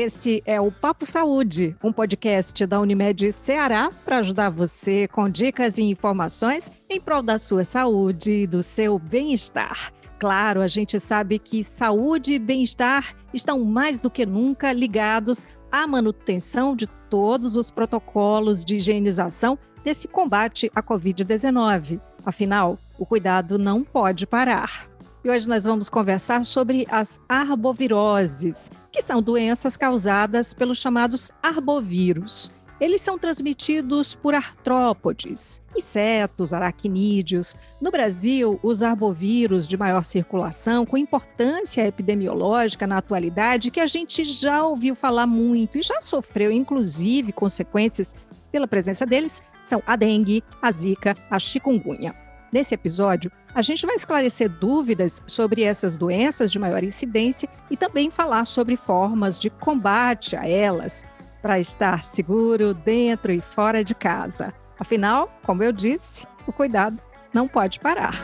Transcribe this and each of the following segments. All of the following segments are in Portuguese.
Esse é o Papo Saúde, um podcast da Unimed Ceará para ajudar você com dicas e informações em prol da sua saúde e do seu bem-estar. Claro, a gente sabe que saúde e bem-estar estão mais do que nunca ligados à manutenção de todos os protocolos de higienização desse combate à Covid-19. Afinal, o cuidado não pode parar. E hoje nós vamos conversar sobre as arboviroses, que são doenças causadas pelos chamados arbovírus. Eles são transmitidos por artrópodes, insetos, aracnídeos. No Brasil, os arbovírus de maior circulação, com importância epidemiológica na atualidade, que a gente já ouviu falar muito e já sofreu, inclusive, consequências pela presença deles, são a dengue, a zika, a chikungunya. Nesse episódio, a gente vai esclarecer dúvidas sobre essas doenças de maior incidência e também falar sobre formas de combate a elas para estar seguro dentro e fora de casa. Afinal, como eu disse, o cuidado não pode parar.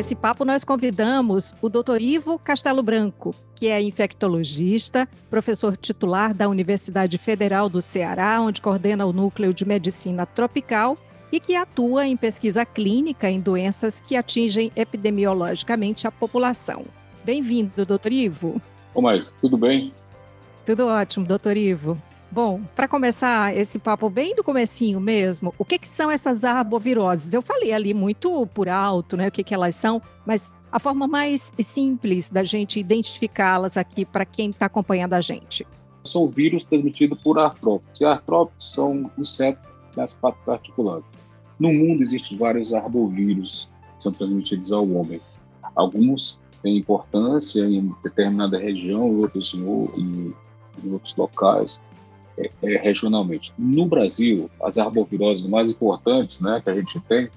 Esse papo, nós convidamos o Dr. Ivo Castelo Branco, que é infectologista, professor titular da Universidade Federal do Ceará, onde coordena o Núcleo de Medicina Tropical e que atua em pesquisa clínica em doenças que atingem epidemiologicamente a população. Bem-vindo, doutor Ivo. Ô, mas tudo bem? Tudo ótimo, doutor Ivo. Bom, para começar esse papo bem do comecinho mesmo, o que, que são essas arboviroses? Eu falei ali muito por alto, né, o que, que elas são, mas a forma mais simples da gente identificá-las aqui para quem está acompanhando a gente. São vírus transmitidos por artrópodes. E artrópodes são insetos das patas articuladas. No mundo existem vários arbovírus que são transmitidos ao homem. Alguns têm importância em determinada região, outros em, em outros locais é, é, regionalmente. No Brasil, as arboviroses mais importantes né, que a gente tem,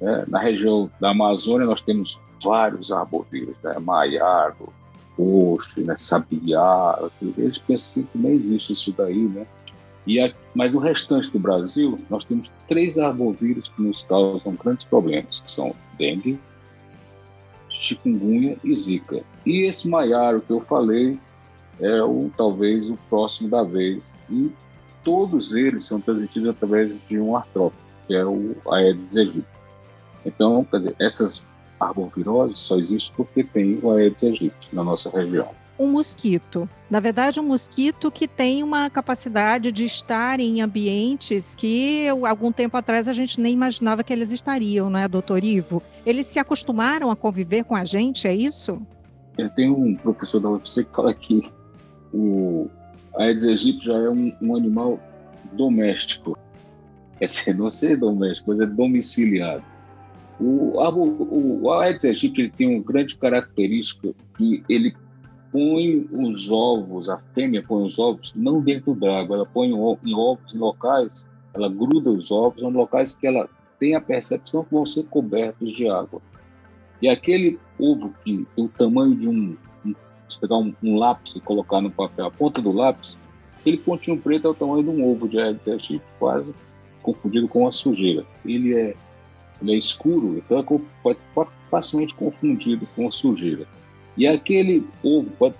né, na região da Amazônia, nós temos vários arbovírus, né, maiaro, coxo, né, sabiá, eles pensam que nem existe isso daí, né? E a, mas no restante do Brasil, nós temos três arbovírus que nos causam grandes problemas, que são dengue, chikungunya e zika. E esse maiaro que eu falei, é o talvez o próximo da vez. E todos eles são transmitidos através de um artrópode, que é o Aedes aegypti. Então, quer dizer, essas arboviroses só existem porque tem o Aedes aegypti na nossa região. Um mosquito. Na verdade, um mosquito que tem uma capacidade de estar em ambientes que algum tempo atrás a gente nem imaginava que eles estariam, não é, doutor Ivo? Eles se acostumaram a conviver com a gente, é isso? Tem um professor da UFC que fala que o Aedes aegypti já é um, um animal doméstico. Quer dizer, não ser doméstico, mas é domiciliado. O, o, o Aedes aegypti tem uma grande característica que ele põe os ovos, a fêmea põe os ovos não dentro d'água, ela põe em ovos em locais, ela gruda os ovos em locais que ela tem a percepção que vão ser cobertos de água. E aquele ovo que tem o tamanho de um, pegar um, um, lápis e colocar no papel a ponta do lápis, aquele pontinho preto é o tamanho de um ovo de aegypti, quase confundido com a sujeira. Ele é, ele é escuro, então é, pode facilmente confundido com a sujeira. E aquele ovo pode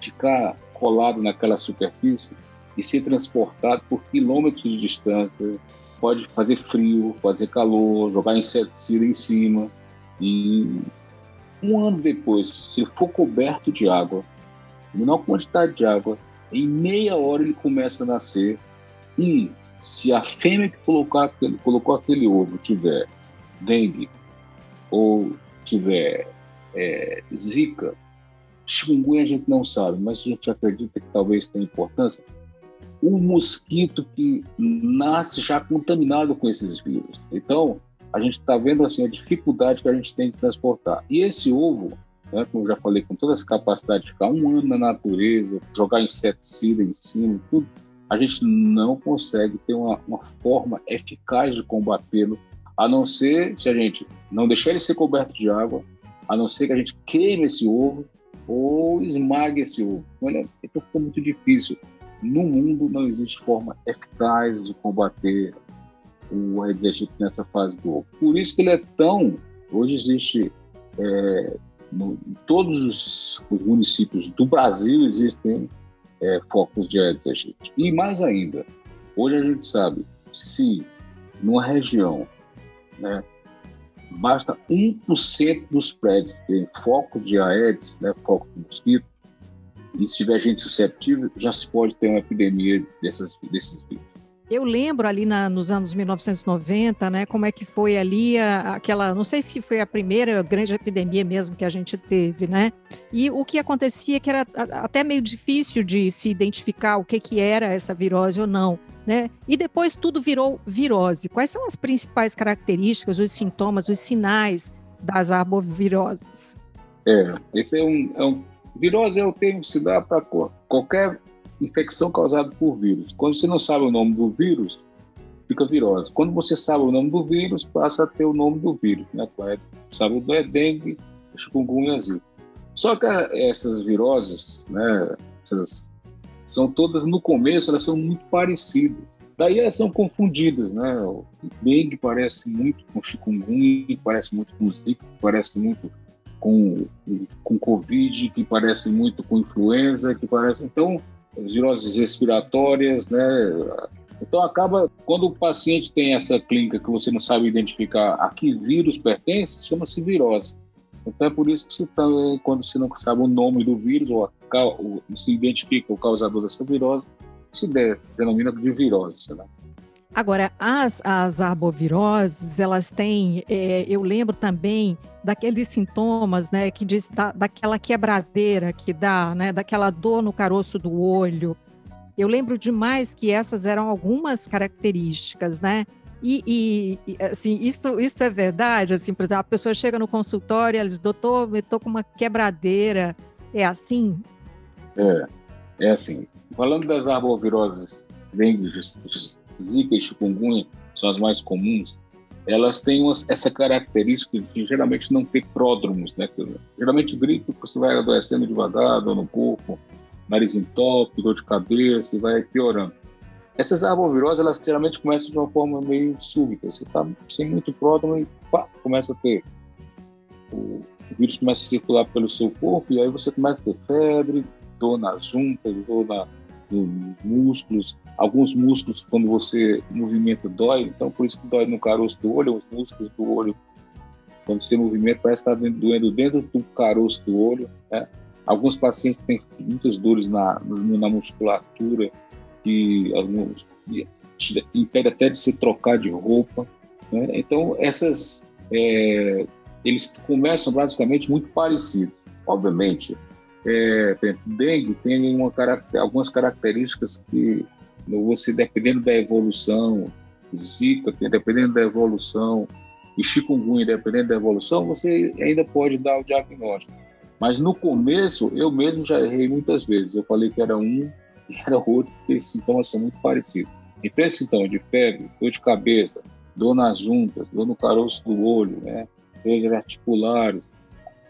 ficar colado naquela superfície e ser transportado por quilômetros de distância, pode fazer frio, fazer calor, jogar inseticida em cima. E um ano depois, se for coberto de água, menor quantidade de água, em meia hora ele começa a nascer. E se a fêmea que aquele, colocou aquele ovo tiver dengue ou tiver é, zika, chikungunya a gente não sabe, mas a gente acredita que talvez tenha importância. Um mosquito que nasce já contaminado com esses vírus. Então, a gente está vendo assim a dificuldade que a gente tem de transportar. E esse ovo, né, como eu já falei, com toda essa capacidade de ficar um ano na natureza, jogar inseticida em cima, tudo, a gente não consegue ter uma, uma forma eficaz de combatê-lo, a não ser se a gente não deixar ele ser coberto de água, a não ser que a gente queime esse ovo ou esmague esse ovo. Olha, então ficou muito difícil. No mundo não existe forma eficaz de combater o Aedes aegypti nessa fase do ovo. Por isso que ele é tão... Hoje existe... É, no, em todos os, os, municípios do Brasil existem é, focos de Aedes aegypti. E mais ainda, hoje a gente sabe se numa região né, basta 1% dos prédios terem foco de Aedes, né, foco de mosquito, e se tiver gente susceptível, já se pode ter uma epidemia dessas, desses vírus. Eu lembro ali na, nos anos 1990, né, como é que foi ali a, aquela, não sei se foi a primeira grande epidemia mesmo que a gente teve, né? E o que acontecia que era até meio difícil de se identificar o que, que era essa virose ou não né? E depois tudo virou virose. Quais são as principais características, os sintomas, os sinais das arboviroses? É, esse é um, é um virose é o termo que se dá para qualquer infecção causada por vírus. Quando você não sabe o nome do vírus, fica virose. Quando você sabe o nome do vírus, passa a ter o nome do vírus, né? Sabe o é dengue, chikungunya, zika. Só que essas viroses, né? Essas são todas, no começo, elas são muito parecidas. Daí elas são confundidas, né? O dengue parece muito com chikungunya, parece muito com zika, parece muito com, com covid, que parece muito com influenza, que parece... Então, as viroses respiratórias, né? Então acaba, quando o paciente tem essa clínica que você não sabe identificar a que vírus pertence, chama-se virose. Então é por isso que também, quando você não sabe o nome do vírus ou, a, ou se identifica o causador dessa virose, se denomina de virose. Né? Agora, as, as arboviroses, elas têm, é, eu lembro também daqueles sintomas, né, que diz da, daquela quebradeira que dá, né, daquela dor no caroço do olho. Eu lembro demais que essas eram algumas características, né? E, e, assim, isso, isso é verdade? Assim, por exemplo, a pessoa chega no consultório e ela diz, doutor, eu estou com uma quebradeira. É assim? É, é assim. Falando das arboviroses, dengue, zika e chikungunya, são as mais comuns, elas têm essa característica de geralmente não ter pródromos, né? Geralmente gripe, você vai adoecendo devagar, dor no corpo, nariz entope, dor de cabeça, e vai piorando. Essas arboviroses, elas geralmente começam de uma forma meio súbita. Você está sem muito prótono e pá, começa a ter. O, vírus começa a circular pelo seu corpo e aí você começa a ter febre, dor nas juntas, dor na, nos músculos. Alguns músculos, quando você movimenta, dói. Então, por isso que dói no caroço do olho, os músculos do olho. Quando você movimenta, parece estar tá doendo dentro do caroço do olho. Né? Alguns pacientes têm muitas dores na, na musculatura que alguns impede até de se trocar de roupa. Né? Então, essas é, eles começam basicamente muito parecidos. Obviamente, é, dengue tem uma, algumas características que você, dependendo da evolução, zika, dependendo da evolução, e chikungunya, dependendo da evolução, você ainda pode dar o diagnóstico. Mas no começo, eu mesmo já errei muitas vezes. Eu falei que era um, era outro, porque esses sintomas são muito parecidos. Então, sintoma de febre, dor de cabeça, dor nas juntas, dor no caroço do olho, né? dores articulares,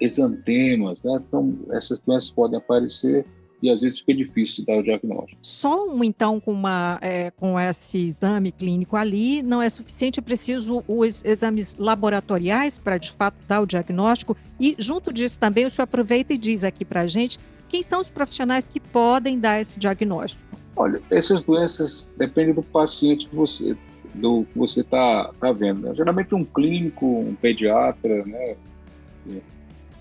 exantemas, né? então essas doenças podem aparecer e às vezes fica difícil de dar o diagnóstico. Só um, então, com, uma, é, com esse exame clínico ali, não é suficiente, é preciso os exames laboratoriais para, de fato, dar o diagnóstico. E, junto disso, também, o senhor aproveita e diz aqui para a gente quem são os profissionais que podem dar esse diagnóstico? Olha, essas doenças dependem do paciente que você do que você está tá vendo. Né? Geralmente um clínico, um pediatra, né?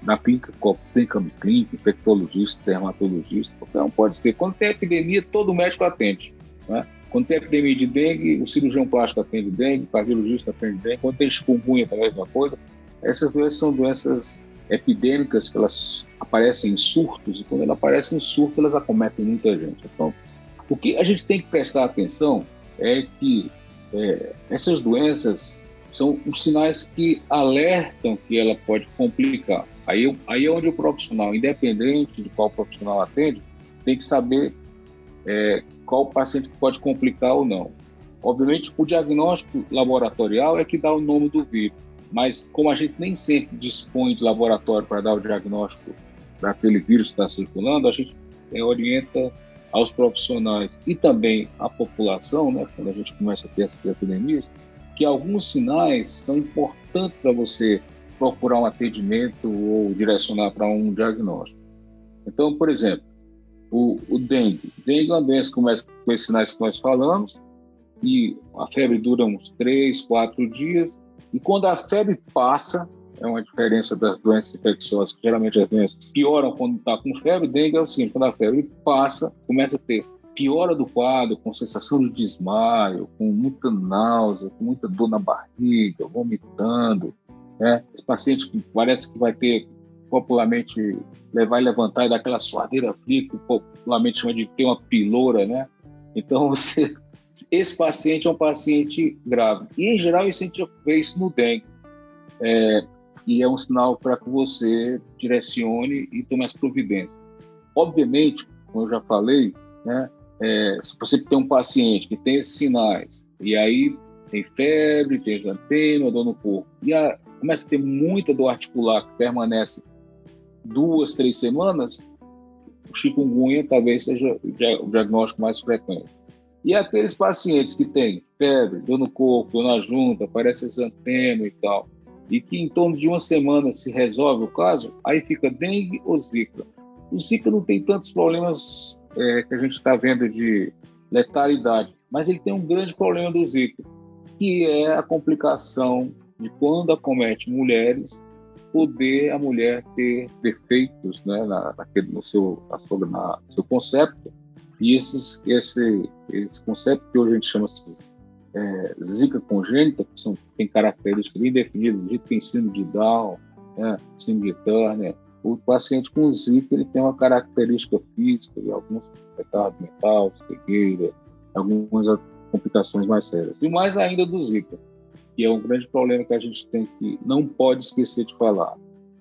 Na clínica, clínica, clínica infectologista, dermatologista, um pode ser. Quando tem epidemia, todo médico atende. Né? Quando tem epidemia de dengue, o cirurgião plástico atende dengue, o cardiologista atende dengue. Quando tem chikungunya, é a mesma coisa. Essas doenças são doenças epidêmicas que elas aparecem em surtos, e quando elas aparecem em surto, elas acometem muita gente. Então, o que a gente tem que prestar atenção é que é, essas doenças são os sinais que alertam que ela pode complicar. Aí, aí é onde o profissional, independente de qual profissional atende, tem que saber é, qual paciente pode complicar ou não. Obviamente, o diagnóstico laboratorial é que dá o nome do vírus mas como a gente nem sempre dispõe de laboratório para dar o diagnóstico daquele vírus que está circulando, a gente é, orienta aos profissionais e também à população, né, quando a gente começa a ter essas epidemias, que alguns sinais são importantes para você procurar um atendimento ou direcionar para um diagnóstico. Então, por exemplo, o, o dengue. Dengue é uma doença que começa com esses sinais que nós falamos, e a febre dura uns três, quatro dias, e quando a febre passa, é uma diferença das doenças infecciosas, que geralmente as doenças pioram quando está com febre, dengue é o seguinte, quando a febre passa, começa a ter piora do quadro, com sensação de desmaio, com muita náusea, com muita dor na barriga, vomitando, né? Esse paciente que parece que vai ter popularmente levar e levantar e dar aquela suadeira fria que popularmente chama de ter uma piloura, né? Então você esse paciente é um paciente grave. E, em geral, isso a gente vê isso no dengue. É, e é um sinal para que você direcione e tome as providências. Obviamente, como eu já falei, né, é, se você tem um paciente que tem esses sinais, e aí tem febre, tem exantema, dor no corpo, e a, começa a ter muita dor articular que permanece duas, três semanas, o chikungunya talvez seja o diagnóstico mais frequente. E aqueles pacientes que têm febre, dor no corpo, dor na junta, parece exantema e tal, e que em torno de uma semana se resolve o caso, aí fica dengue ou zika. O zika não tem tantos problemas é, que a gente está vendo de letalidade, mas ele tem um grande problema do zika, que é a complicação de quando acomete mulheres, poder a mulher ter defeitos né, na, naquele, no seu, na sua, na, seu concepto, e esses, esse, esse conceito que hoje a gente chama de é, zika congênita, que são, tem características bem definidas, do que tem síndrome de Down, né, síndrome de Turner, o paciente com zika ele tem uma característica física, alguns retardo mental, cegueira, algumas complicações mais sérias. E mais ainda do zika, que é um grande problema que a gente tem que não pode esquecer de falar,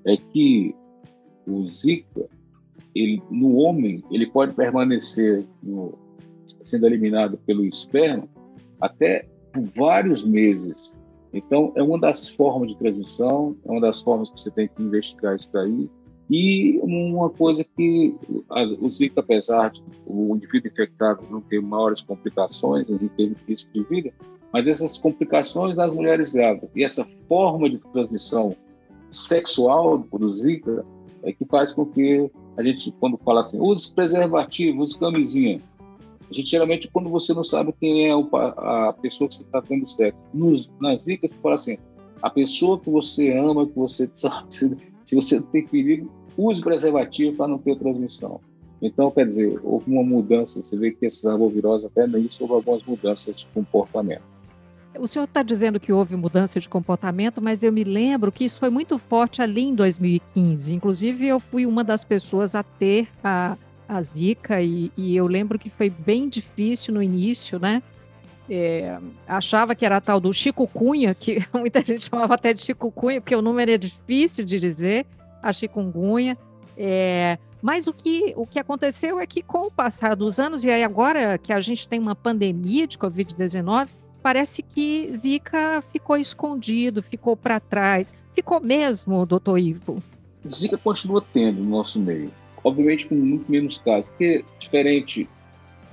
é que o Zika, ele, no homem, ele pode permanecer no, sendo eliminado pelo esperma até vários meses. Então, é uma das formas de transmissão, é uma das formas que você tem que investigar isso daí. E uma coisa que o Zika, apesar de o indivíduo infectado não ter maiores complicações, não ter risco de vida, mas essas complicações das mulheres grávidas e essa forma de transmissão sexual do Zika é que faz com que a gente, quando fala assim, use preservativo, use camisinha, a gente geralmente, quando você não sabe quem é a pessoa que você está tendo sexo, nos, Zika você fala assim, a pessoa que você ama, que você sabe, se, você tem perigo, use preservativo para não ter transmissão. Então, quer dizer, houve uma mudança, você vê que esses arboviroses até nisso houve algumas mudanças de comportamento. O senhor está dizendo que houve mudança de comportamento, mas eu me lembro que isso foi muito forte ali em 2015. Inclusive, eu fui uma das pessoas a ter a, a Zika e, e eu lembro que foi bem difícil no início, né? É, achava que era tal do Chico Cunha, que muita gente chamava até de Chico Cunha, porque o número é difícil de dizer, a chikungunya. É, mas o que, o que aconteceu é que, com o passar dos anos, e aí agora que a gente tem uma pandemia de Covid-19, parece que Zika ficou escondido, ficou para trás. Ficou mesmo, doutor Ivo? Zika continua tendo no nosso meio. Obviamente com muito menos casos, porque diferente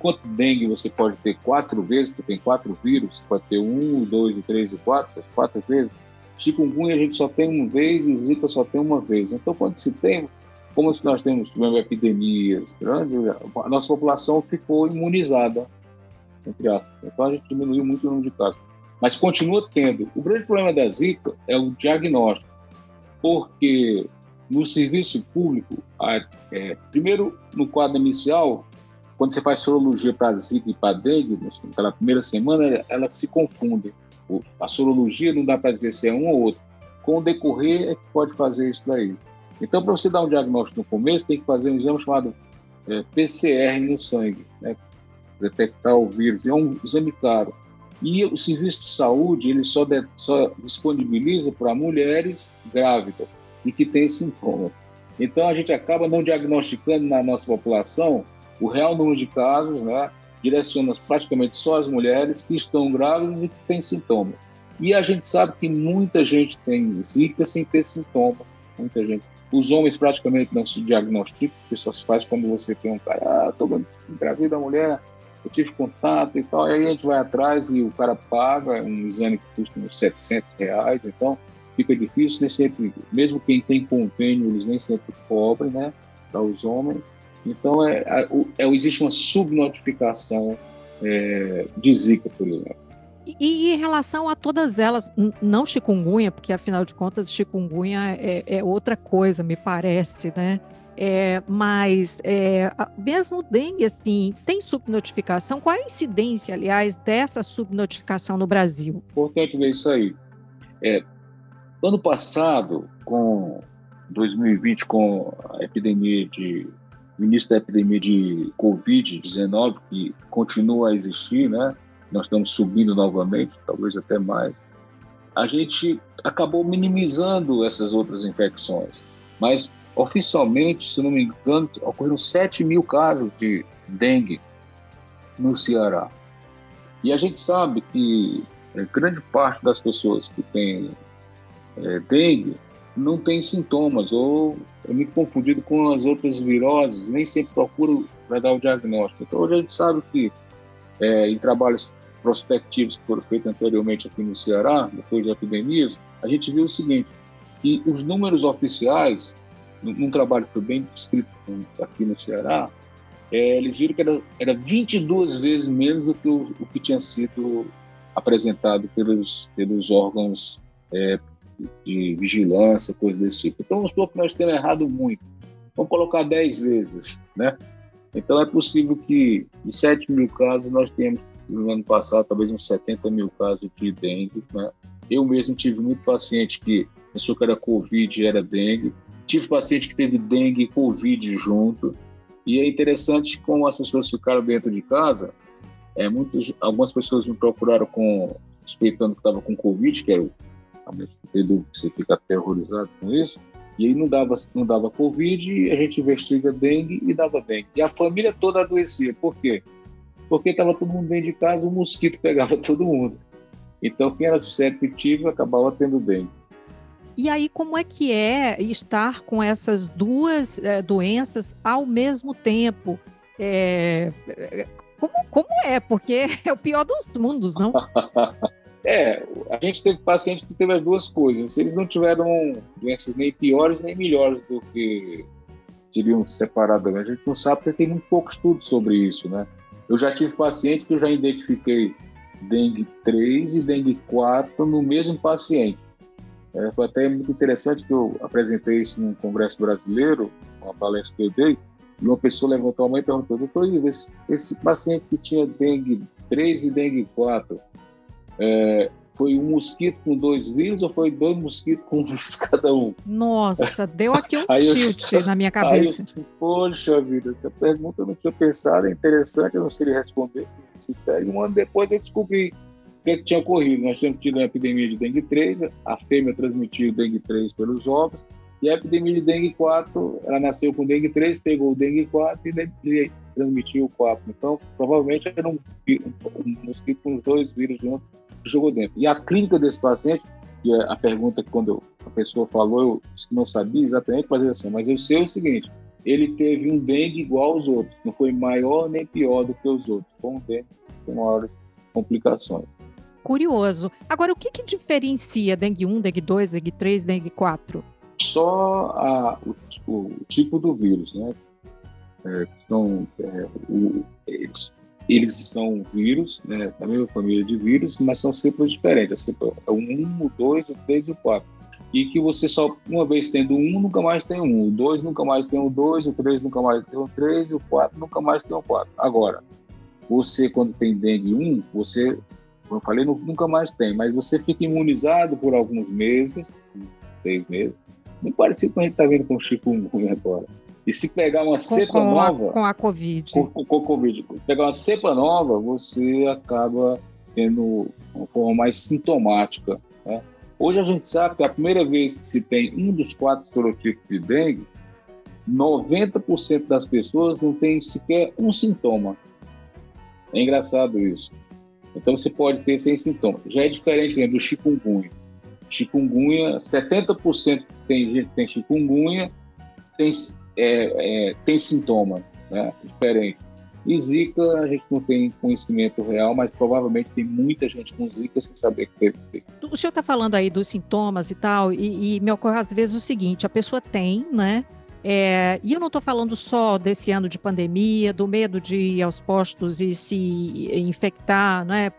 quanto dengue você pode ter quatro vezes, porque tem quatro vírus, você pode ter um, dois, três e quatro, quatro vezes. Chikungunya a gente só tem uma vez e Zika só tem uma vez. Então, quando se tem, como se nós temos tivemos epidemias grandes, a nossa população ficou imunizada entre aspas. Então a gente diminuiu muito o número de casos. Mas continua tendo. O grande problema da Zika é o diagnóstico, porque no serviço público, é, primeiro no quadro inicial, quando você faz sorologia para Zika e para dengue, naquela primeira semana, elas se confundem. A sorologia não dá para dizer se é um ou outro. Com o decorrer é que pode fazer isso daí. Então, para você dar um diagnóstico no começo, tem que fazer um exame chamado é, PCR no sangue, né? detectar o vírus, é um exame caro. E o serviço de saúde ele só, de, só disponibiliza para mulheres grávidas e que têm sintomas. Então a gente acaba não diagnosticando na nossa população o real número de casos, né? direciona praticamente só as mulheres que estão grávidas e que têm sintomas. E a gente sabe que muita gente tem zika sem ter sintomas, muita gente. Os homens praticamente não se diagnosticam, porque só se faz quando você tem um cara, ah, estou engravida a mulher, eu tive contato e tal, e aí a gente vai atrás e o cara paga um exame que custa uns 700 reais, então fica difícil, nem sempre, mesmo quem tem convênio, eles nem sempre cobrem, né, para os homens. Então, é, é, existe uma subnotificação é, de Zika, por exemplo. E, em relação a todas elas, não chikungunya, porque afinal de contas chikungunya é, é outra coisa, me parece, né? É, mas é, mesmo dengue, assim, tem subnotificação? Qual a incidência, aliás, dessa subnotificação no Brasil? Importante ver isso aí. É, ano passado, com 2020, com a epidemia de o início da epidemia de Covid-19, que continua a existir, né? Nós estamos subindo novamente, talvez até mais. A gente acabou minimizando essas outras infecções, mas oficialmente, se não me engano, ocorreram 7 mil casos de dengue no Ceará. E a gente sabe que é, grande parte das pessoas que têm é, dengue não tem sintomas ou é muito confundido com as outras viroses, nem sempre procura para dar o diagnóstico. Então, hoje a gente sabe que é, em trabalhos prospectivos que foram feitos anteriormente aqui no Ceará, depois de epidemias, a gente viu o seguinte, que os números oficiais, num trabalho que foi bem descrito aqui no Ceará, é, eles viram que era, era 22 vezes menos do que o, o que tinha sido apresentado pelos, pelos órgãos é, de vigilância, coisas desse tipo. Então, vamos supor que nós temos errado muito. Vamos colocar 10 vezes, né? Então, é possível que de 7 mil casos nós temos, no ano passado, talvez uns 70 mil casos de dengue, né? Eu mesmo tive muito paciente que pensou que era Covid e era dengue. Tive paciente que teve dengue e Covid junto. E é interessante como as pessoas ficaram dentro de casa. É, muitos, algumas pessoas me procuraram com suspeitando que estava com Covid, que era o realmente tem dúvida que você fica aterrorizado com isso. E aí não dava, não dava Covid, a gente investiga dengue e dava dengue. E a família toda adoecia. Por quê? Porque estava todo mundo dentro de casa, o mosquito pegava todo mundo. Então, quem era suscetível acabava tendo dengue. E aí, como é que é estar com essas duas é, doenças ao mesmo tempo? É, como, como é? Porque é o pior dos mundos, não? É, a gente teve paciente que teve as duas coisas. Eles não tiveram doenças nem piores nem melhores do que teriam separadamente. A gente não sabe porque tem muito pouco estudo sobre isso, né? Eu já tive paciente que eu já identifiquei dengue 3 e dengue 4 no mesmo paciente. É, foi até muito interessante que eu apresentei isso num congresso brasileiro, uma palestra que eu dei, e uma pessoa levantou a mão e perguntou, doutor Ivo, esse, esse paciente que tinha dengue 3 e dengue 4, é, foi um mosquito com dois vírus ou foi dois mosquitos com um vírus cada um? Nossa, deu aqui um tilt eu, na minha cabeça. Eu, Poxa vida, essa pergunta eu não tinha pensado, é interessante, eu não sei responder. Sincero. Um ano depois eu descobri o que, que tinha ocorrido. Nós tínhamos tido uma epidemia de dengue 3, a fêmea transmitiu dengue 3 pelos ovos, e a epidemia de dengue 4, ela nasceu com dengue 3, pegou o dengue 4 e transmitiu o 4. Então, provavelmente era um, um, mosquito com os dois vírus juntos jogou dentro. E a clínica desse paciente, que é a pergunta que quando a pessoa falou, eu que não sabia exatamente fazer assim, mas eu sei o seguinte, ele teve um dengue igual aos outros, não foi maior nem pior do que os outros, um dengue com maiores complicações. Curioso. Agora, o que, que diferencia dengue 1, dengue 2, dengue 3, dengue 4? Só a, o, o, tipo do vírus, né? É, são, é, o, eles eles são vírus, né, da mesma família de vírus, mas são cepas diferentes. É o 1, o 2, o 3 e o 4. E que você só, uma vez tendo um, nunca mais tem um. O 2 nunca mais tem o 2, o 3 nunca mais tem o 3 e o 4 nunca mais tem o 4. Agora, você, quando tem dengue 1, você, como eu falei, nunca mais tem, mas você fica imunizado por alguns meses, seis meses, muito parecido com a gente está vendo com o chikungunya agora. E se pegar uma cepa com nova. A, com a Covid. Com, com, com a Covid. Pegar uma cepa nova, você acaba tendo uma forma mais sintomática. Né? Hoje a gente sabe que a primeira vez que se tem um dos quatro serotipos de dengue, 90% das pessoas não tem sequer um sintoma. É engraçado isso. Então você pode ter sem sintoma. Já é diferente né, do chikungunya. Chikungunya, 70% tem gente que tem chikungunya tem, é, é, tem sintoma né, diferente. E Zika, a gente não tem conhecimento real, mas provavelmente tem muita gente com Zika sem saber que teve Zika. O senhor está falando aí dos sintomas e tal, e, e, me ocorre às vezes o seguinte: a pessoa tem, né? É, e eu não estou falando só desse ano de pandemia, do medo de ir aos postos e se infectar né,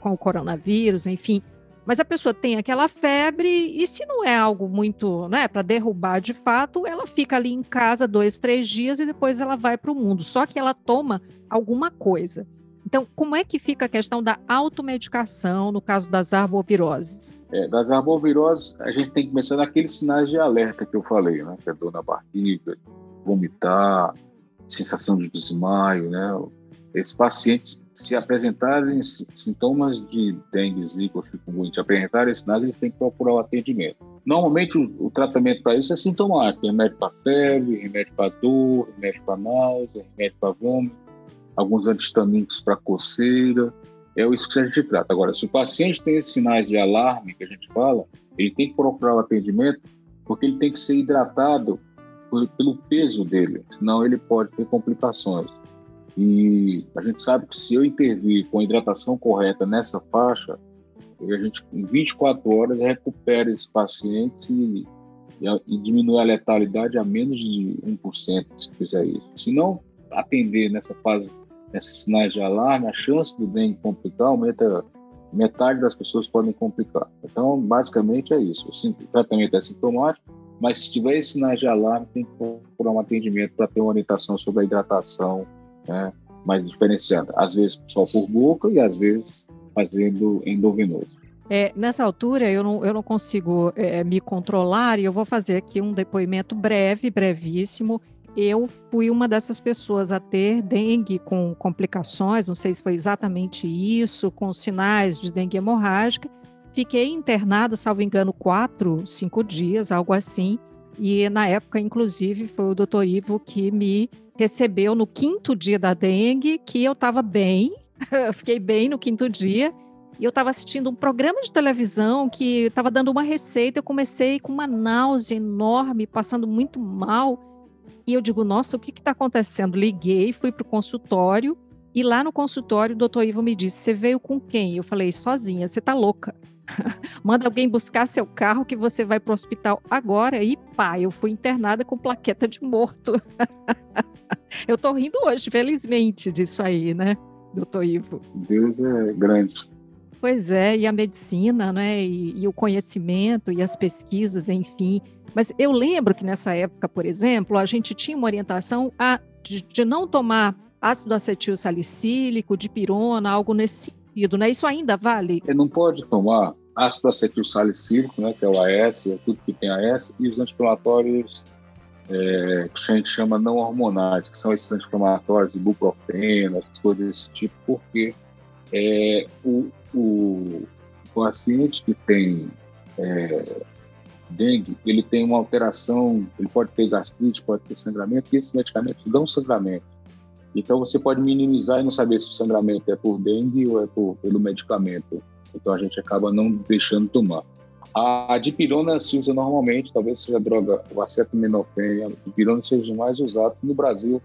com o coronavírus, enfim. Mas a pessoa tem aquela febre e se não é algo muito, né, para derrubar de fato, ela fica ali em casa dois, três dias e depois ela vai para o mundo. Só que ela toma alguma coisa. Então, como é que fica a questão da automedicação no caso das arboviroses? É, das arboviroses, a gente tem que começar naqueles sinais de alerta que eu falei, né? Que é dor na barriga, vomitar, sensação de desmaio, né? Esses pacientes se apresentarem sintomas de dengue, zika ou chikungunya, se apresentarem sinais, eles têm que procurar o atendimento. Normalmente, o, o tratamento para isso é sintomático: remédio para febre, remédio para dor, remédio para náusea, remédio para vômito, alguns antihistamínicos para coceira. É isso que a gente trata. Agora, se o paciente tem esses sinais de alarme que a gente fala, ele tem que procurar o atendimento, porque ele tem que ser hidratado pelo peso dele, senão ele pode ter complicações. E a gente sabe que se eu intervir com a hidratação correta nessa faixa, a gente em 24 horas recupera esses pacientes e, e, diminui a letalidade a menos de 1% se fizer isso. Se não atender nessa fase, nesses sinais de alarme, a chance do dengue complicar aumenta metade das pessoas podem complicar. Então, basicamente é isso. O tratamento é sintomático, mas se tiver sinais de alarme, tem que procurar um atendimento para ter uma orientação sobre a hidratação, né, mais diferenciada. Às vezes só por boca e às vezes fazendo endovenoso. É, nessa altura eu não, eu não consigo é, me controlar e eu vou fazer aqui um depoimento breve, brevíssimo. Eu fui uma dessas pessoas a ter dengue com complicações, não sei se foi exatamente isso, com sinais de dengue hemorrágica. Fiquei internada, salvo engano, quatro, cinco dias, algo assim. E na época, inclusive, foi o doutor Ivo que me recebeu no quinto dia da dengue, que eu estava bem, fiquei bem no quinto dia. E eu estava assistindo um programa de televisão que estava dando uma receita. Eu comecei com uma náusea enorme, passando muito mal. E eu digo, nossa, o que está acontecendo? Liguei, fui para o consultório. E lá no consultório, o doutor Ivo me disse: Você veio com quem? Eu falei: Sozinha, você está louca. Manda alguém buscar seu carro que você vai para o hospital agora. E pá, eu fui internada com plaqueta de morto. eu tô rindo hoje, felizmente, disso aí, né, doutor Ivo? Deus é grande. Pois é, e a medicina, né, e, e o conhecimento e as pesquisas, enfim. Mas eu lembro que nessa época, por exemplo, a gente tinha uma orientação a, de, de não tomar ácido acetil salicílico, dipirona, algo nesse né? Isso ainda vale? Ele não pode tomar ácido acetil salicílico, né, que é o AS, é tudo que tem AS, e os anti-inflamatórios é, que a gente chama não hormonais, que são esses anti-inflamatórios, ibuprofeno, essas coisas desse tipo, porque é, o, o, paciente que tem é, dengue, ele tem uma alteração, ele pode ter gastrite, pode ter sangramento, e esses medicamentos dão sangramento. Então você pode minimizar e não saber se o sangramento é por dengue ou é por, pelo medicamento. Então a gente acaba não deixando tomar. A dipirona se usa normalmente, talvez seja a droga, o acetaminofén, a dipirona seja mais usada. No Brasil,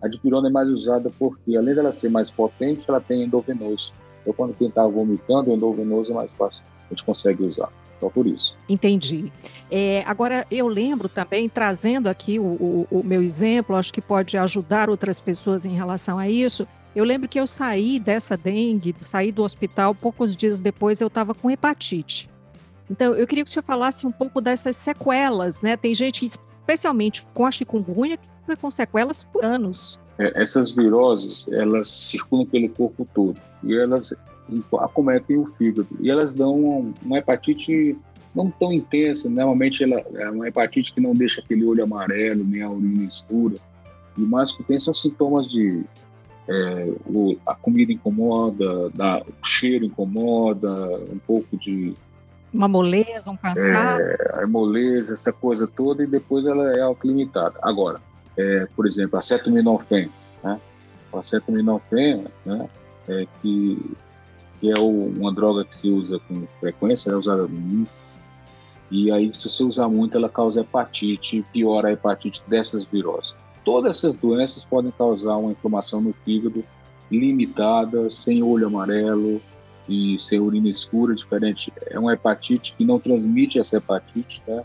a dipirona é mais usada porque, além dela ser mais potente, ela tem endovenoso. Então, quando quem está vomitando, o endovenoso é mais fácil, a gente consegue usar. Só por isso. Entendi. É, agora, eu lembro também, trazendo aqui o, o, o, meu exemplo, acho que pode ajudar outras pessoas em relação a isso. Eu lembro que eu saí dessa dengue, saí do hospital, poucos dias depois eu estava com hepatite. Então, eu queria que o senhor falasse um pouco dessas sequelas, né? Tem gente, especialmente com a chikungunya, que fica com sequelas por anos. É, essas viroses, elas circulam pelo corpo todo e elas acometem o fígado. E elas dão uma hepatite não tão intensa, normalmente ela é uma hepatite que não deixa aquele olho amarelo, nem a urina escura. E mais que tem são sintomas de é, o, a comida incomoda, da, o cheiro incomoda, um pouco de uma moleza, um cansaço. É, a moleza, essa coisa toda, e depois ela é autolimitada. Agora, é, por exemplo, a né? O acetaminofén, né? É, que que é o, uma droga que se usa com frequência, é usada muito. E aí, se você usar muito, ela causa hepatite, piora a hepatite dessas viroses. Todas essas doenças podem causar uma inflamação no fígado limitada, sem olho amarelo e sem urina escura, diferente. É uma hepatite que não transmite essa hepatite, tá?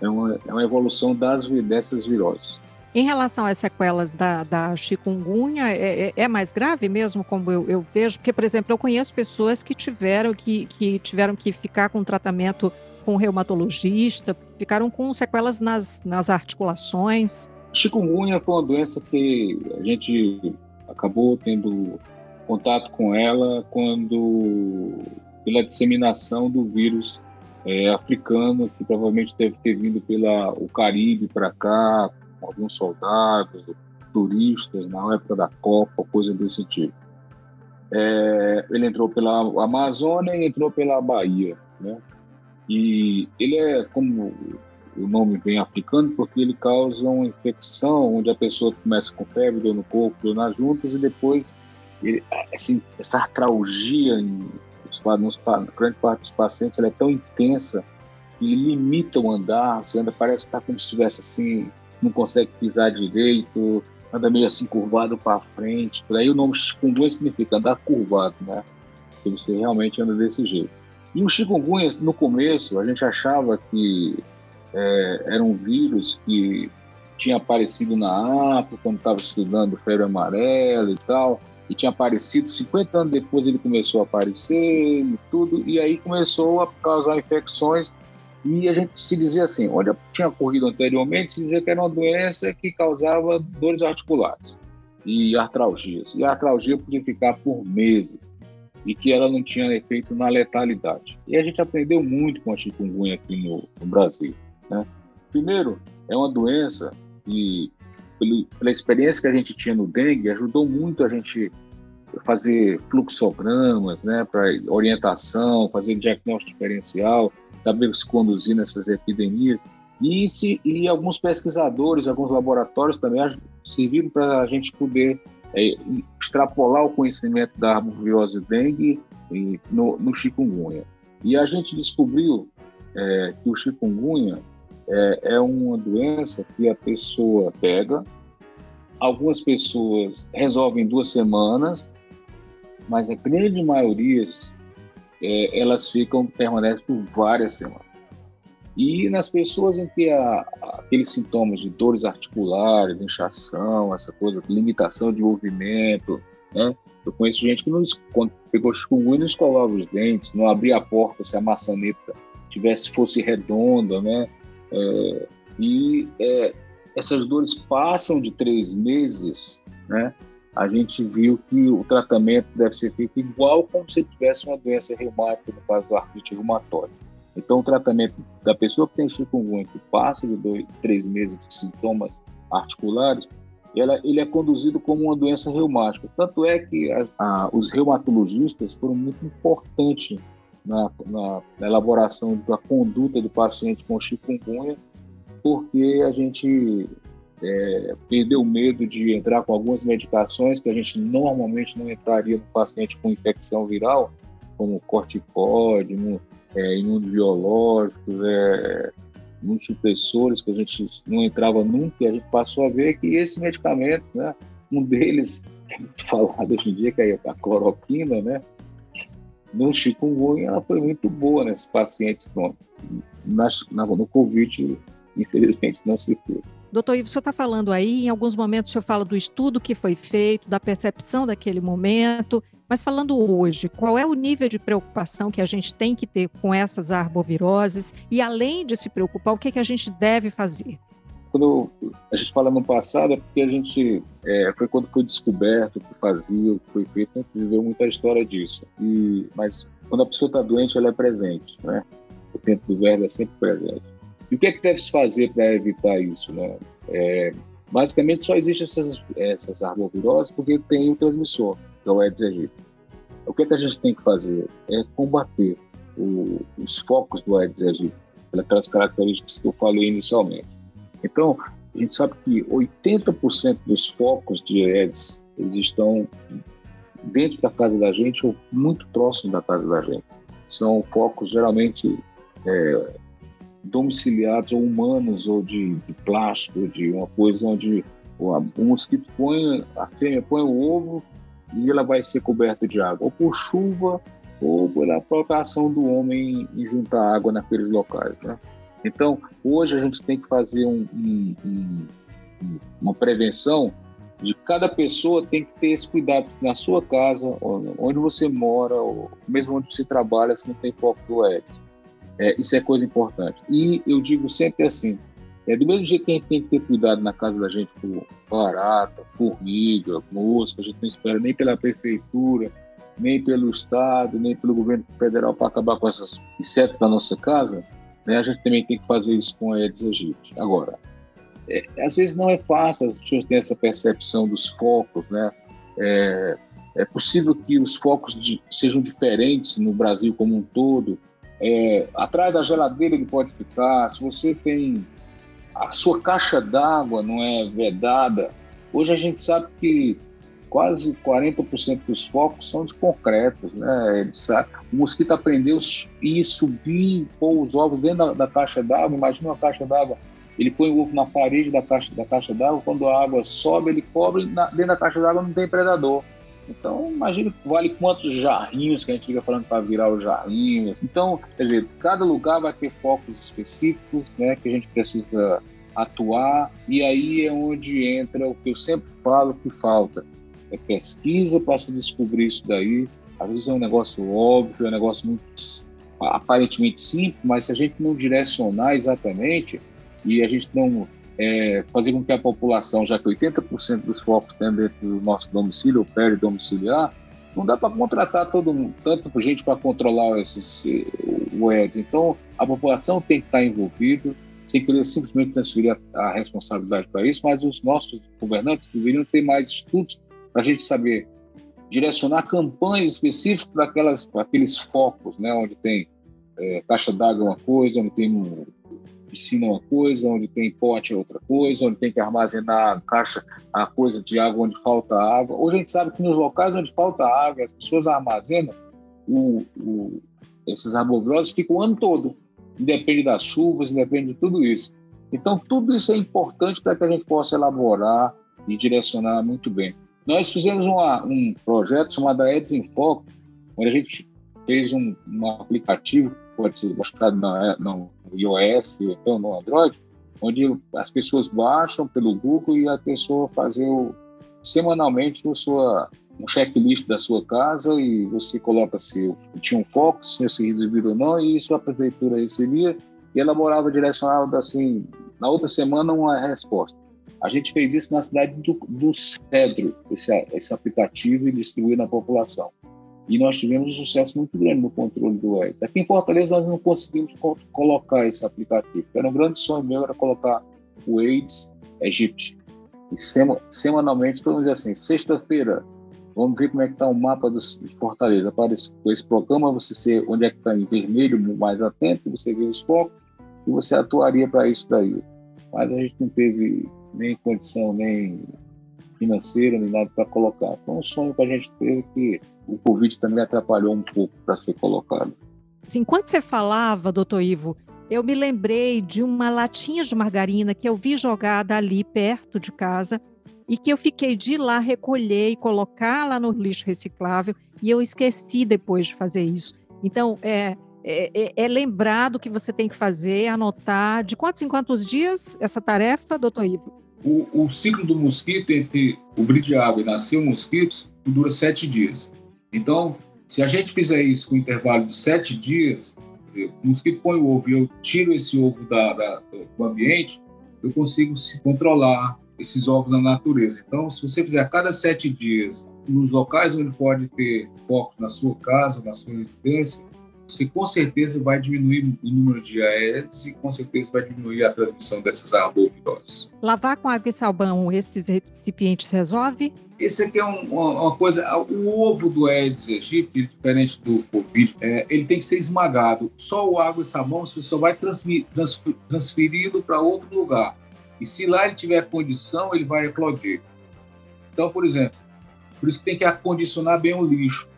É uma, é uma evolução das, dessas viroses. Em relação às sequelas da, da chikungunya, é, é, é mais grave mesmo, como eu, eu, vejo? Porque, por exemplo, eu conheço pessoas que tiveram que, que tiveram que ficar com tratamento com reumatologista, ficaram com sequelas nas, nas articulações. Chikungunya foi uma doença que a gente acabou tendo contato com ela quando pela disseminação do vírus é, africano, que provavelmente deve ter vindo pela o Caribe para cá, alguns soldados, turistas na época da Copa, coisa desse tipo. É, ele entrou pela Amazônia e entrou pela Bahia, né? E ele é, como o nome vem africano, porque ele causa uma infecção onde a pessoa começa com febre, dor no corpo, dor nas juntas e depois ele, assim, essa artralgia em, nos, grande parte dos pacientes é tão intensa que limita o andar, você anda, parece que está como se estivesse assim não consegue pisar direito, anda meio assim curvado para frente. Por aí o nome chikungunya significa andar curvado, né? Que você realmente anda desse jeito. E o chikungunya, no começo, a gente achava que é, era um vírus que tinha aparecido na África, quando estava estudando febre amarela e tal, e tinha aparecido, 50 anos depois ele começou a aparecer e tudo, e aí começou a causar infecções e a gente se dizia assim, onde tinha ocorrido anteriormente, se dizia que era uma doença que causava dores articulares e artralgias. E a artralgia podia ficar por meses e que ela não tinha efeito na letalidade. E a gente aprendeu muito com a chikungunya aqui no, no Brasil. Né? Primeiro, é uma doença que, pela experiência que a gente tinha no dengue, ajudou muito a gente fazer fluxogramas, né, para orientação, fazer diagnóstico diferencial, saber se conduzir nessas epidemias. E, se, e alguns pesquisadores, alguns laboratórios também serviram para a gente poder é, extrapolar o conhecimento da arbovirose dengue no, no chikungunya. E a gente descobriu é, que o chikungunya é, é uma doença que a pessoa pega, algumas pessoas resolvem em duas semanas, mas a grande maioria é, elas ficam permanecem por várias semanas. E nas pessoas em que há aqueles sintomas de dores articulares, inchação, essa coisa, limitação de movimento, né? Eu conheço gente que não, quando pegou chikungunya não escovava os dentes, não abria a porta se a maçaneta tivesse fosse redonda, né? É, e é, essas dores passam de três meses, né? A gente viu que o tratamento deve ser feito igual como se tivesse uma doença reumática, no caso do artrite reumatóide. Então, o tratamento da pessoa que tem chikungunya, que passa de dois, três meses de sintomas articulares, ela, ele é conduzido como uma doença reumática. Tanto é que a, a, os reumatologistas foram muito importantes na, na, na, elaboração da conduta do paciente com chikungunya, porque a gente é, perdeu o medo de entrar com algumas medicações que a gente normalmente não entraria no paciente com infecção viral, como corticóide, é, imunobiológicos, é, imunossupressores, que a gente não entrava nunca, e a gente passou a ver que esse medicamento, né, um deles, é muito falado hoje em dia, que é a cloroquina, né, no chikungunya, ela foi muito boa nesses pacientes pronto. Na, na, no Covid, infelizmente, não se fez. Doutor Ivo, o senhor está falando aí, em alguns momentos o senhor fala do estudo que foi feito, da percepção daquele momento, mas falando hoje, qual é o nível de preocupação que a gente tem que ter com essas arboviroses e, além de se preocupar, o que, que a gente deve fazer? Quando a gente fala no passado, é porque a gente é, foi quando foi descoberto o que fazia, o que foi feito, a gente viveu muita história disso. E, mas quando a pessoa está doente, ela é presente, né? O tempo do verbo é sempre presente. E o que é que deve se fazer para evitar isso? Né? É, basicamente, só existem essas, essas arboviroses porque tem o transmissor, que é o Aedes aegypti. O que, é que a gente tem que fazer? É combater o, os focos do Aedes aegypti, pelas características que eu falei inicialmente. Então, a gente sabe que 80% dos focos de Aedes eles estão dentro da casa da gente ou muito próximo da casa da gente. São focos geralmente é, domiciliados ou humanos ou de, de plástico, de uma coisa onde o, mosquito põe, a fêmea põe o ovo e ela vai ser coberta de água, ou por chuva ou pela própria ação do homem em juntar água naqueles locais. Né? Então, hoje a gente tem que fazer um, um, um, uma prevenção de cada pessoa tem que ter esse cuidado na sua casa, onde você mora, ou mesmo onde você trabalha, se não tem foco do Aedes. É, isso é coisa importante. E eu digo sempre assim, é, do mesmo jeito que a gente tem que ter cuidado na casa da gente com barata, formiga, mosca, a gente não espera nem pela prefeitura, nem pelo Estado, nem pelo governo federal para acabar com esses insetos da nossa casa, né, a gente também tem que fazer isso com a Aedes aegypti. Agora, é, às vezes não é fácil, as pessoas têm essa percepção dos focos, né? É, é possível que os focos de, sejam diferentes no Brasil como um todo. É, atrás da geladeira ele pode ficar. Se você tem a sua caixa d'água não é vedada, hoje a gente sabe que quase 40% dos focos são de concretos, né? Ele sabe, o mosquito aprendeu ir subir, pôr os ovos dentro da, da caixa d'água. Imagina uma caixa d'água, ele põe o ovo na parede da caixa da caixa d'água. Quando a água sobe, ele cobre. Na, dentro da caixa d'água não tem predador. Então, imagina vale quantos jarrinhos que a gente fica falando para virar os jarrinhos. Então, quer dizer, cada lugar vai ter focos específicos, né, que a gente precisa atuar, e aí é onde entra o que eu sempre falo que falta, é pesquisa para se descobrir isso daí. Às vezes é um negócio óbvio, é um negócio muito aparentemente simples, mas se a gente não direcionar exatamente e a gente não é, fazer com que a população, já que 80% dos focos estão dentro do nosso domicílio ou domiciliar, não dá para contratar todo mundo, tanto gente para controlar esses o Eds. Então, a população tem que estar envolvida, sem querer simplesmente transferir a, a responsabilidade para isso, mas os nossos governantes deveriam ter mais estudos para a gente saber direcionar campanhas específicas para aqueles focos, né, onde tem é, caixa d'água é uma coisa, onde tem piscina é uma coisa, onde tem pote é outra coisa, onde tem que armazenar caixa a coisa de água onde falta água. Hoje a gente sabe que nos locais onde falta água, as pessoas armazenam o, o, esses arboviroses ficam o ano todo, independe das chuvas, independe de tudo isso. Então, tudo isso é importante para que a gente possa elaborar e direcionar muito bem. Nós fizemos uma, um projeto chamado Aedes em Foco, onde a gente fez um, um aplicativo pode ser baixado no, no iOS ou então no Android, onde as pessoas baixam pelo Google e a pessoa fazer o, semanalmente o sua, um checklist da sua casa e você coloca se tinha um foco, se tinha sido recebido ou não, e isso a prefeitura recebia e elaborava, direcionava assim, na outra semana uma resposta. A gente fez isso na cidade do, do Cedro, esse, esse aplicativo, e distribuiu na população. E nós tivemos um sucesso muito grande no controle do AIDS. Aqui em Fortaleza nós não conseguimos colocar esse aplicativo. Era um grande sonho meu era colocar o AIDS Egypt. E semanalmente, todo mundo diz assim, sexta-feira, vamos ver como é que está o mapa do, de Fortaleza. Aparece com esse programa, você ser onde é que está em vermelho, mais atento, você vê os focos e você atuaria para isso daí. Mas a gente não teve nem condição, nem financeira, nem nada para colocar. Foi um sonho que a gente teve que o Covid também atrapalhou um pouco para ser colocado. Enquanto você falava, doutor Ivo, eu me lembrei de uma latinha de margarina que eu vi jogada ali perto de casa e que eu fiquei de lá recolher e colocar lá no lixo reciclável e eu esqueci depois de fazer isso. Então, é, é, é, é lembrado que você tem que fazer, anotar. De quantos em quantos dias essa tarefa, doutor Ivo? O, o ciclo do mosquito entre o brilho de água e nascer o mosquito dura sete dias. Então, se a gente fizer isso com intervalo de sete dias, dizer, o mosquito põe o ovo e eu tiro esse ovo da, da, do ambiente, eu consigo se controlar esses ovos na natureza. Então, se você fizer a cada sete dias, nos locais onde pode ter focos na sua casa, na sua residência, você com certeza vai diminuir o número de aedes e com certeza vai diminuir a transmissão dessas arboviroses. Lavar com água e sabão esses recipientes resolve? Esse aqui é um, uma, coisa, o ovo do Aedes aegypti, diferente do Covid, é, ele tem que ser esmagado. Só o água e sabão você só vai transferi-lo para outro lugar. E se lá ele tiver condição, ele vai eclodir. Então, por exemplo, por isso que tem que acondicionar bem o lixo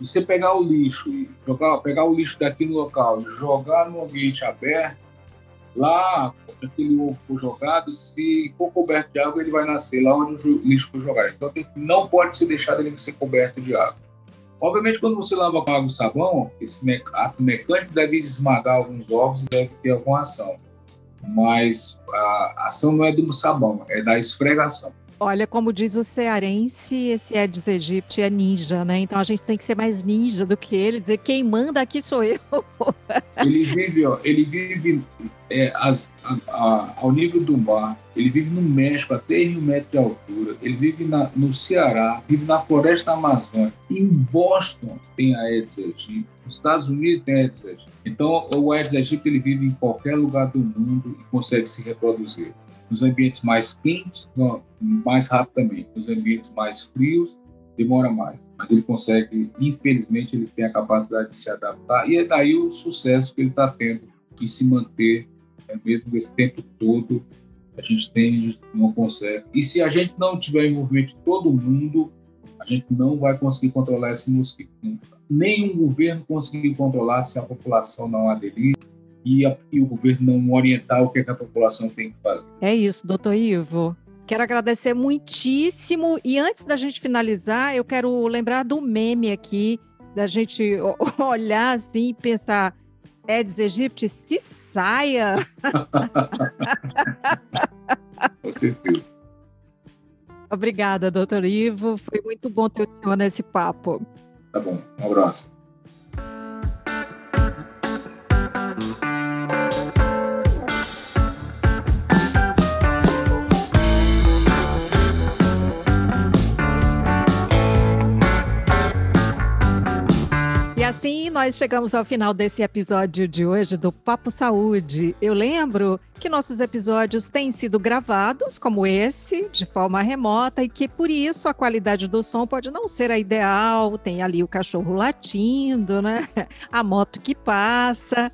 você pegar o lixo e jogar, pegar o lixo daqui no local e jogar no ambiente aberto, lá aquele ovo for jogado, se for coberto de água, ele vai nascer lá onde o lixo for jogado. Então não pode ser deixado ele ser coberto de água. Obviamente, quando você lava com água e sabão, esse ato mecânico deve esmagar alguns ovos e deve ter alguma ação. Mas a ação não é do sabão, é da esfregação. Olha, como diz o cearense, esse Aedes aegypti é ninja, né? Então a gente tem que ser mais ninja do que ele, dizer quem manda aqui sou eu. ele vive, ó, ele vive é, as, a, a, ao nível do mar, ele vive no México, a 3 mil metros de altura, ele vive na, no Ceará, vive na floresta amazônica. Em Boston tem a Aedes aegypti, nos Estados Unidos tem a Aedes aegypti. Então o Aedes aegypti ele vive em qualquer lugar do mundo e consegue se reproduzir. Nos ambientes mais quentes, mais rapidamente. Nos ambientes mais frios, demora mais. Mas ele consegue, infelizmente, ele tem a capacidade de se adaptar. E é daí o sucesso que ele está tendo em se manter, né, mesmo esse tempo todo. A gente tem, a gente não consegue. E se a gente não tiver envolvimento de todo mundo, a gente não vai conseguir controlar esse mosquito. Nenhum governo conseguir controlar se a população não aderir e, a, e o governo não orientar o que, é que a população tem que fazer. É isso, doutor Ivo. Quero agradecer muitíssimo. E antes da gente finalizar, eu quero lembrar do meme aqui, da gente olhar assim e pensar: Aedes aegypti, se saia! Com certeza. Obrigada, doutor Ivo. Foi muito bom ter o senhor nesse papo. Tá bom. Um abraço. Assim nós chegamos ao final desse episódio de hoje do Papo Saúde. Eu lembro que nossos episódios têm sido gravados, como esse, de forma remota, e que por isso a qualidade do som pode não ser a ideal. Tem ali o cachorro latindo, né? A moto que passa.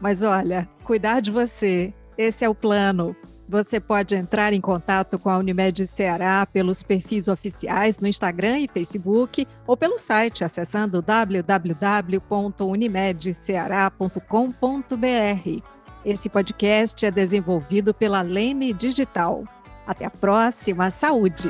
Mas olha, cuidar de você, esse é o plano. Você pode entrar em contato com a Unimed Ceará pelos perfis oficiais no Instagram e Facebook ou pelo site acessando www.unimedceará.com.br. Esse podcast é desenvolvido pela Leme Digital. Até a próxima. Saúde!